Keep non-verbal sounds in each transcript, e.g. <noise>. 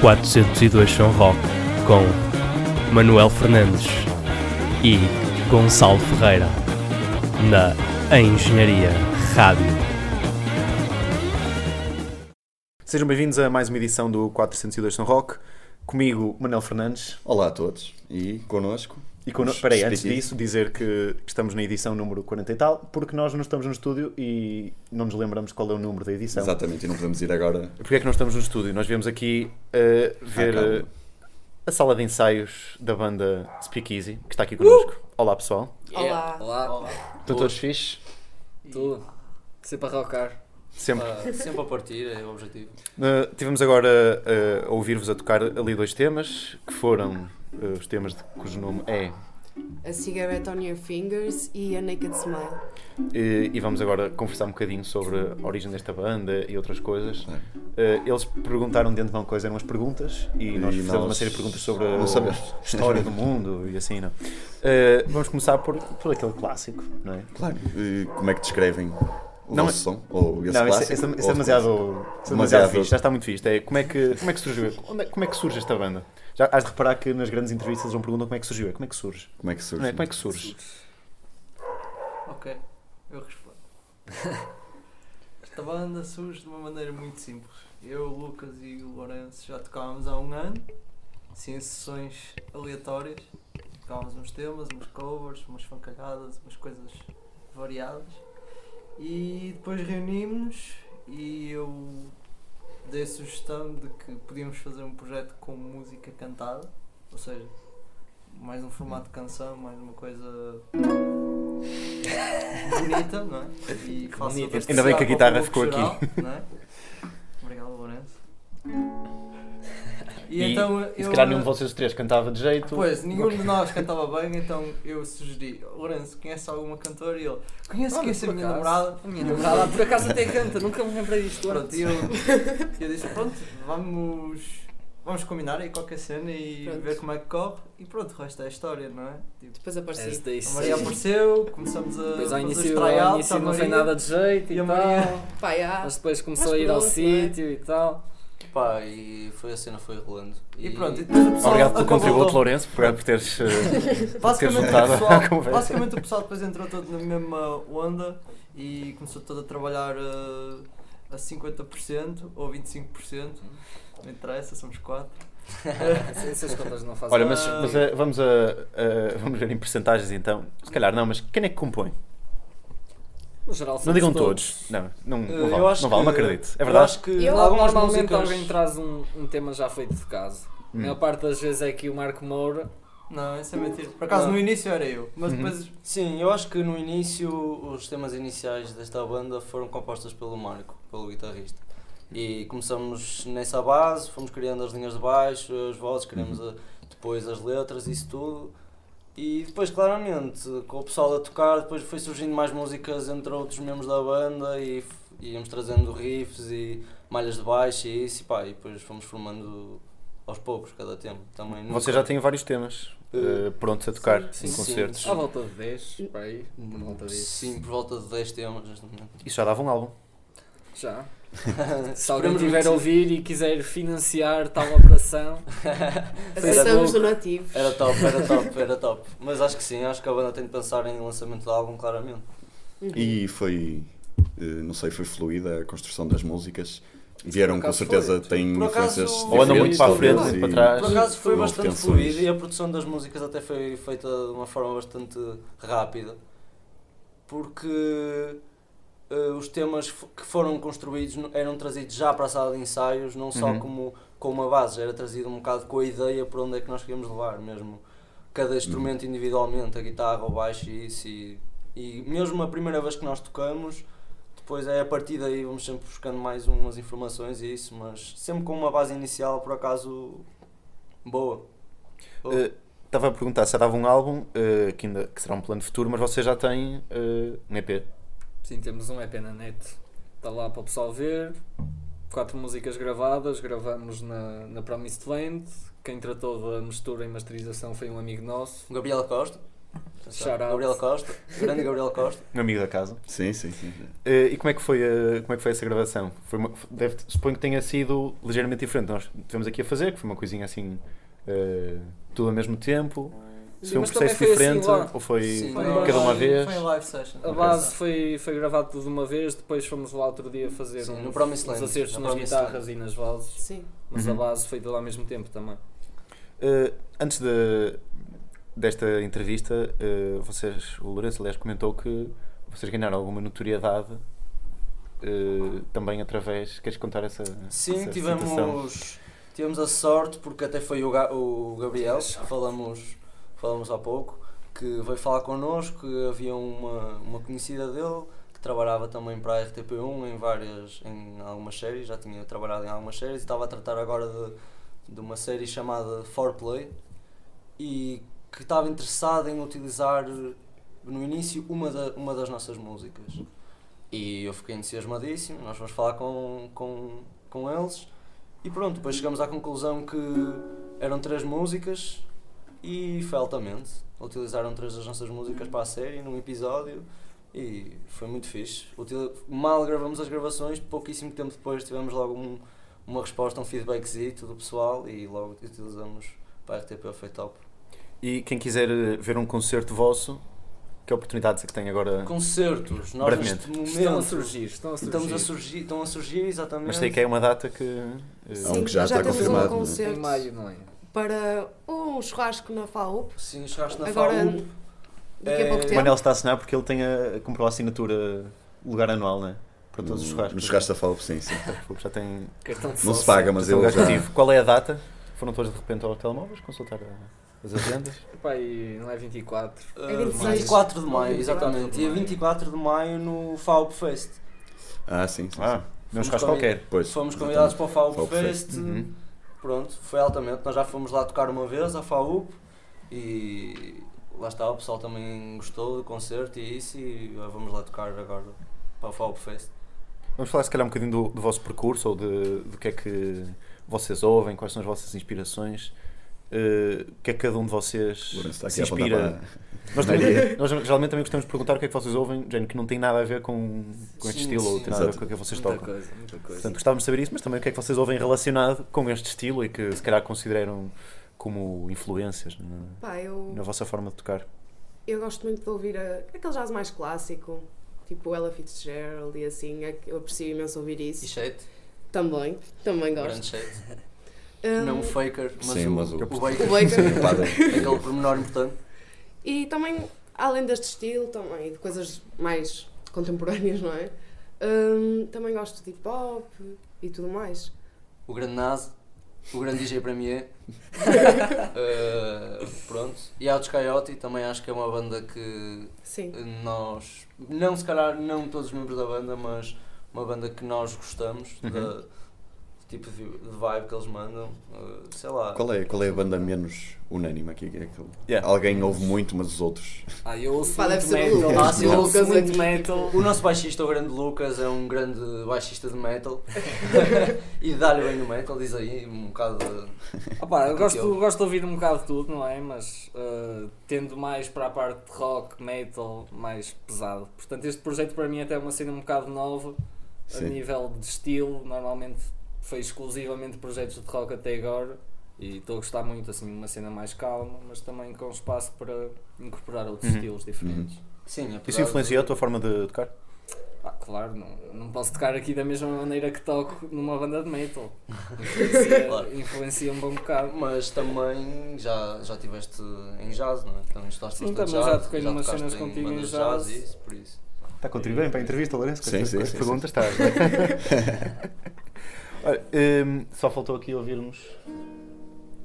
402 São Roque com Manuel Fernandes e Gonçalo Ferreira na Engenharia Rádio. Sejam bem-vindos a mais uma edição do 402 São Roque. Comigo, Manuel Fernandes. Olá a todos e connosco. E conno... Os Espera aí, antes disso, dizer que estamos na edição número 40 e tal, porque nós não estamos no estúdio e não nos lembramos qual é o número da edição. Exatamente, e não podemos ir agora. Porquê é que não estamos no estúdio? Nós viemos aqui uh, ver uh, a sala de ensaios da banda Speakeasy, que está aqui connosco. Olá, pessoal. Olá. Olá, Estão todos fixes? tudo. Sempre a rocar. Sempre. Ah, sempre a partir, é o objetivo. Uh, tivemos agora uh, a ouvir-vos a tocar ali dois temas, que foram uh, os temas de, cujo nome é A Cigarette on Your Fingers e A Naked Smile. E, e vamos agora conversar um bocadinho sobre a origem desta banda e outras coisas. É. Eles perguntaram de antemão quais eram as perguntas e, nós fizemos nós uma série de perguntas sobre a história do mundo e assim, não. Eh, vamos começar por, por aquele clássico, não é? Claro. E como é que descrevem o Não, vosso som? Ou esse não, isso, clássico? isso- isso é Ou demasiado, isso é demasiado Demasiado. fixe, já está muito fixe. É, como, é que, como é que surgiu? Onde é- Como é que surge esta banda? Já has de reparar que nas grandes entrevistas eles vão perguntar como é que surgiu. É como é que surge? Como é que surge? Não é? Como é que surge? Ok, eu respondo. <laughs> Esta banda surge de uma maneira muito simples. Eu, o Lucas e o Lourenço já tocávamos há um ano, assim, em sessões aleatórias. Tocávamos uns temas, umas covers, umas fancalhadas, umas coisas variadas. E depois reunimos-nos e eu dei a sugestão de que podíamos fazer um projeto com música cantada, ou seja, mais um formato de canção, mais uma coisa bonita, não é? E Ainda bem que a guitarra ficou público aqui. geral, não é? E, E, então e eu. se calhar nenhum de vocês três cantava de jeito. Pois, nenhum de nós <laughs> cantava bem, então eu sugeri, Lourenço, conhece alguma cantora? E ele, conheço, Olha, conheço a minha namorada. A minha namorada por acaso até canta, nunca me lembrei disto Pronto, e eu, <laughs> eu disse, pronto, vamos, vamos combinar aí qualquer cena e Pronto. ver como é que corre. E pronto, o resto é a história, não é? Tipo, Depois daí a Maria apareceu, começamos a Depois ao fazer os início, ao tryouts, início não foi nada de jeito e, e tal. Maria- Pá, já. Mas depois começou Mas a ir ao é? sítio e tal. Pá, e foi a cena foi rolando. E pronto, e depois o pessoal Obrigado pelo contributo, Lourenço, por, por teres. eh, Basicamente, ter juntado o à pessoal, <laughs> conversa. basicamente o pessoal depois entrou todo na mesma onda e começou todo a trabalhar uh, a 50% ou 25%. Não interessa, somos quatro. <laughs> Essas contas não fazem Olha, mas, mas, eh, vamos, a, a- vamos ver em percentagens então. Se calhar não, mas quem é que compõe? No geral, Não somos digam todos. Não, não, não Eh, vale, eu acho não, vale, não que- acredito. É Eu verdade? acho que Eu- algumas Normalmente músicas... alguém traz um, um tema já feito de casa. A Hum. maior parte das vezes é que o Marco Moura. Não, isso é mentira. Por acaso Não. no início era eu, mas Uhum. depois Sim, eu acho que no início os temas iniciais desta banda foram compostos pelo Marco, pelo guitarrista. E começamos nessa base, fomos criando as linhas de baixo, as vozes, criamos a- depois as letras, isso tudo. E depois, claramente, com o pessoal a tocar, depois foi surgindo mais músicas entre outros membros da banda e íamos trazendo riffs e malhas de baixo e isso, e pá, e depois fomos formando aos poucos cada tema. Também nunca- Você já tem vários temas eh, prontos a tocar sim, em sim. concertos. À volta de 10, por aí. Por volta disso. Sim, por volta de 10 temas neste momento. Isso já dava um álbum. Já. <laughs> Se alguém Esperemos tiver a ouvir e quiser financiar tal operação, <laughs> Aceitamos donativos. Era top, era <laughs> top, era top. Mas acho que sim, acho que a banda tem de pensar em lançamento de álbum, claramente. Uhum. E foi, eh, não sei, foi fluida a construção das músicas. Vieram com acaso certeza, foi. têm Por acaso- influências Ou andam muito para a frente, para trás. Por acaso foi bastante tensões. fluida e a produção das músicas até foi feita de uma forma bastante rápida. Porque eh, os temas que foram construídos eram trazidos já para a sala de ensaios, não só Uhum. como com uma base, era trazido um bocado com a ideia para onde é que nós queríamos levar mesmo. Cada instrumento individualmente, a guitarra, o baixo e isso. E, e mesmo a primeira vez que nós tocamos, depois é a partir daí vamos sempre buscando mais umas informações e isso, mas sempre com uma base inicial por acaso boa. Eh, Estava a perguntar se dava um álbum, eh, que, ainda, que será um plano futuro, mas você já tem eh, um EP. Sim, temos um EP na net. Está lá para o pessoal ver. Quatro músicas gravadas, gravamos na, na Promised Land. Quem tratou da mistura e masterização foi um amigo nosso. O Gabriel Costa, Shout out. Gabriel Costa, grande Gabriel Costa. <laughs> Um amigo da casa. Sim, sim, sim. Eh, e como é que foi, a- como é que foi essa gravação? Foi uma, deve, suponho que tenha sido ligeiramente diferente. Nós tivemos aqui a fazer, que foi uma coisinha assim, eh, tudo ao mesmo tempo. Se Sim, foi um também processo foi assim diferente lá. ou foi Sim, Foi Cada uma vez? Foi em live session. A base foi, foi gravado tudo de uma vez, depois fomos lá outro dia fazer Sim, uns, uns Land, acertos no nas guitarras e nas vozes, Sim. mas Uhum. a base foi toda ao mesmo tempo também. Eh, antes de, desta entrevista, eh, vocês, o Lourenço, aliás, comentou que vocês ganharam alguma notoriedade eh, também através. Queres contar essa? Sim, essa tivemos, situação? tivemos a sorte, porque até foi o, Ga- o Gabriel, que falamos, falamos há pouco, que veio falar connosco, que havia uma, uma conhecida dele que trabalhava também para a RTP1 em várias, em algumas séries, já tinha trabalhado em algumas séries e estava a tratar agora de, de uma série chamada Foreplay e que estava interessado em utilizar no início uma, da, uma das nossas músicas. E eu fiquei entusiasmadíssimo, nós fomos falar com, com, com eles e pronto, depois chegamos à conclusão que eram três músicas e foi altamente. Utilizaram três das nossas músicas para a série num episódio e foi muito fixe. Util- Mal gravamos as gravações, pouquíssimo tempo depois tivemos logo um- uma resposta, um feedbackzito do pessoal e logo utilizamos para a RTP, foi top. E quem quiser eh, ver um concerto vosso, que oportunidades é que tem agora? Concertos, nós Brevemente. neste momento Estão a surgir, estão a surgir. estamos a surgir, estão a surgir exatamente. Mas sei que é uma data que. eh, Há um que já está temos confirmado, um é? concerto Em maio, não é? Para um churrasco na FAUP. Sim, chegaste na Agora, FAUP. daqui a pouco É, O tempo. Manel está a assinar porque ele tem a, comprou a assinatura lugar anual, não é? Para todos os churrascos. No churrasco da Falp, sim, sim. <laughs> Já tem. Cartão de Não se paga, mas lugar já... cativo. Qual é a data? Foram todos de repente aos telemóveis consultar a- as agendas? <laughs> E não é 24. Uh, É 26. 24 de maio, 24 exatamente. Dia maio. 24 de maio no FAUP Fest. Ah, sim, sim. Ah, sim. não Fomos churrasco qualquer. Pois, Fomos exatamente. convidados para o FAUP, FAUP Fest. Fest. Uhum. Pronto, foi altamente. Nós já fomos lá tocar uma vez à FAUP e lá está, o pessoal também gostou do concerto e isso. E vamos lá tocar agora para o FAUP Fest. Vamos falar se calhar um bocadinho do, do vosso percurso ou de, do que é que vocês ouvem, quais são as vossas inspirações, eh, o que é que cada um de vocês Lourenço está se a inspira. Nós, também, nós geralmente também gostamos de perguntar o que é que vocês ouvem, género, que não tem nada a ver com, com este Sim, estilo ou sim. tem nada a ver com o que vocês muita tocam. coisa, muita coisa. Portanto, gostávamos de saber isso, mas também o que é que vocês ouvem relacionado com este estilo e que se calhar consideram como influências na, Pá, eu, na vossa forma de tocar. eu gosto muito de ouvir a- aquele jazz mais clássico, tipo Ella Fitzgerald e assim. é Eu aprecio imenso ouvir E isso. Shade, Também, também grande gosto. Shade. Um, Não o Faker, mas Sim, o, mas o- o o Baker. Baker. <laughs> Padre. Aquele pormenor importante. E também, além deste estilo, também de coisas mais contemporâneas, não é? Hum, também gosto de hip hop e tudo mais. O grande Nazi, o grande DJ Premier. <laughs> Uh, pronto. E Autos Coyote também acho que é uma banda que Sim. nós, não se calhar não todos os membros da banda, mas uma banda que nós gostamos Uhum. da tipo de vibe que eles mandam. Uh, sei lá. Qual é, qual é a banda menos unânime aqui? É que Yeah. Alguém ouve muito, mas os outros. <laughs> Ah, eu ouço Pá, muito metal. Ah, eu o ouço Lucas muito metal. O nosso baixista, o grande Lucas, é um grande baixista de metal <laughs> e dá-lhe bem no metal, diz aí, um bocado de. <laughs> Opa, eu gosto, Eu- gosto de ouvir um bocado de tudo, não é? Mas uh, tendo mais para a parte de rock, metal, mais pesado. Portanto, este projeto para mim até é uma cena um bocado nova a Sim. nível de estilo. Normalmente foi exclusivamente projetos de rock até agora e estou a gostar muito, assim, uma cena mais calma, mas também com espaço para incorporar outros Uhum. estilos diferentes. Sim, apesar Isso influenciou a de- tua forma de tocar? Ah, claro, não, não posso tocar aqui da mesma maneira que toco numa banda de metal. <laughs> Influencia, Claro. influencia um bom bocado. Mas também já, já estiveste em jazz, não é? Também estudaste Sim, também já jazz, toquei numas cenas contigo em jazz. e isso, por isso. Está a contribuir bem para a entrevista, Lourenço? Com Sim, as- sim, sim, perguntas está. <laughs> Olha, hum, só faltou aqui ouvirmos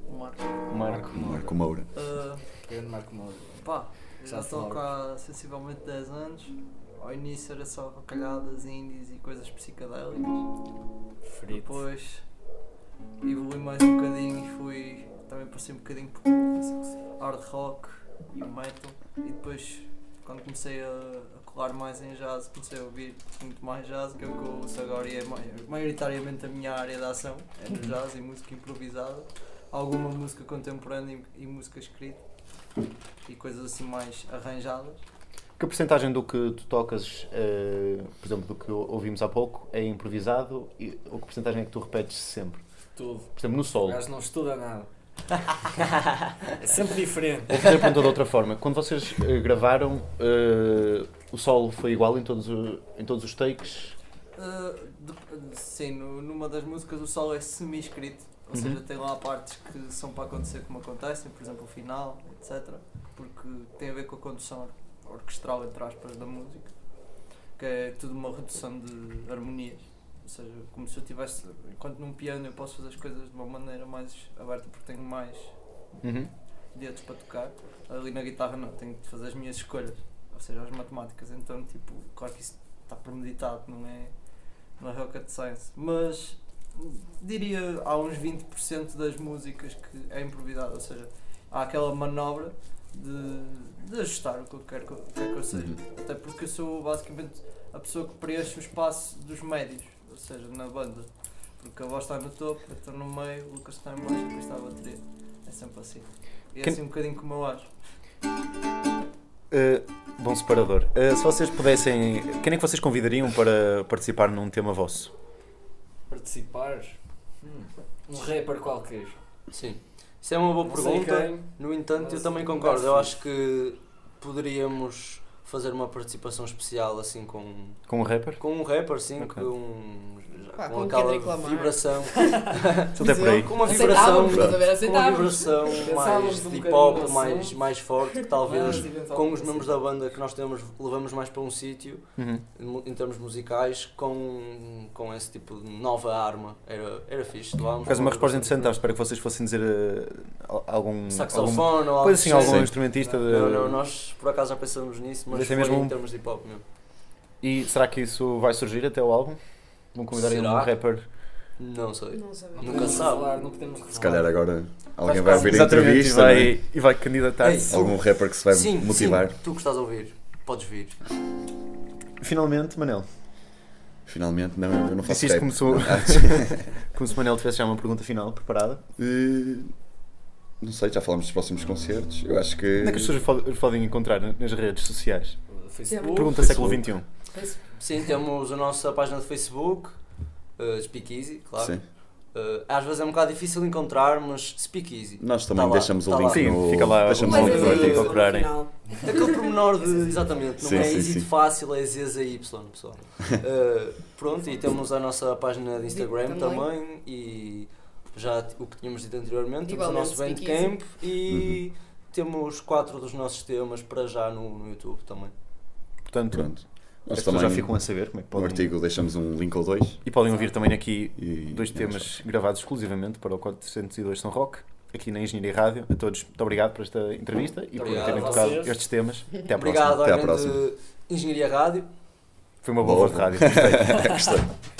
O Marco. o Marco. Marco Moura. Uh, Grande Marco Moura. pá, já estou há sensivelmente 10 anos. Ao início era só rocalhadas, indies e coisas psicadélicas. Frito. Depois evolui mais um bocadinho e fui também passei um bocadinho por hard rock e o metal. E depois, quando comecei a, a colar mais em jazz, comecei a ouvir muito mais jazz, que é o que eu ouço agora e é mai- maioritariamente a minha área de ação. É no jazz e música improvisada. Alguma música contemporânea e, música escrita. e coisas assim mais arranjadas. Que porcentagem do que tu tocas, eh, por exemplo, do que ouvimos há pouco, é improvisado e ou que porcentagem é que tu repetes sempre? Tudo. Por exemplo, no O solo. gajo não estuda nada. é sempre diferente. Vou fazer a pergunta de outra forma. Quando vocês eh, gravaram, eh, o solo foi igual em todos, o- em todos os takes? Uh, de- sim, no- numa das músicas o solo é semi-escrito, ou Uhum. seja, tem lá partes que são para acontecer como acontecem, por exemplo o final, etc. Porque tem a ver com a condução or- orquestral, entre aspas, da música, que é tudo uma redução de harmonias. Ou seja, como se eu tivesse, enquanto num piano eu posso fazer as coisas de uma maneira mais aberta porque tenho mais Uhum. dedos para tocar. Ali na guitarra não, tenho de fazer as minhas escolhas, ou seja, as matemáticas. Então, tipo, claro que isso está premeditado, não é, não é rocket science. Mas diria há uns 20% das músicas que é improvisado, ou seja, há aquela manobra de, de ajustar o que eu quero que eu, quero que eu seja. Uhum. Até porque eu sou basicamente a pessoa que preenche o espaço dos médios, ou seja, na banda. Porque a voz está no topo, eu estou no meio, o Lucas está em baixo e depois está a bateria. É sempre assim. E é assim um bocadinho como eu acho. Eh, bom separador. Eh, se vocês pudessem. Quem é que vocês convidariam para participar num tema vosso? Participar? Hum, Um rapper qualquer. Sim. Isso é uma boa Não pergunta. No entanto, eu também um concordo. Eu acho que poderíamos fazer uma participação especial assim com, Com um rapper? com um rapper, sim, Ok. com, Pá, com aquela vibração. <laughs> Até por aí. Com uma vibração. Com uma vibração mais um de hip bocadinho hop, no mais, mais forte, que talvez com os assim. membros da banda que nós temos, levamos mais para um sítio, Uhum. em termos musicais, com, com esse tipo de nova arma. Era, era fixe. levávamos Por acaso, uma resposta interessante, espero que vocês fossem dizer al- algum. algum Saxofone ou algo Pois assim, algum género. instrumentista de. Não, não, nós por acaso já pensamos nisso, mas é foi mesmo um- em termos de hip hop mesmo. E será que isso vai surgir até o álbum? Vão convidar aí um Será? rapper? Não sei. Não Nunca podemos sabe. revelar, não podemos revelar. Se calhar agora alguém vai ouvir a Exatamente, entrevista. e vai, não é? e vai candidatar-se. Ei, Algum rapper que se vai sim, motivar. sim, tu que estás a ouvir, podes vir. Finalmente, Manel. Finalmente, não, eu não faço Disse isto rap. <laughs> como se, o- sim. como se o Manel tivesse já uma pergunta final preparada. Eh, Não sei, já falamos dos próximos concertos. Eu acho que. Onde é que as pessoas os podem encontrar nas redes sociais? Facebook. Pergunta século. XXI. Sim, temos a nossa página de Facebook, uh, Speakeasy, claro. Sim. Uh, às vezes é um bocado difícil encontrar, mas Speakeasy. Nós também Tá lá, deixamos tá o link lá. Sim, no. fica lá deixamos o link no ti artigo. procurarem. Aquele pormenor de. <laughs> Exatamente, não Sim, é sim, easy de fácil, é Z a Y, pessoal. Uh, <laughs> pronto, e temos a nossa página de Instagram Também. também e já o que tínhamos dito anteriormente, temos o nosso Bandcamp e temos quatro dos nossos temas para já no, no YouTube também. Portanto, Pronto. as pessoas já ficam a saber como é que no podem. artigo, deixamos um link ou dois. E podem ouvir também aqui E, dois temas gravados exclusivamente para o 402 São Roque, aqui na Engenharia Rádio. A todos, muito obrigado por esta entrevista e por terem tocado vocês. estes temas. <laughs> Até à Obrigado próxima. Até à grande Engenharia Rádio. Foi uma boa Boa. voz de rádio. Gostei. <laughs>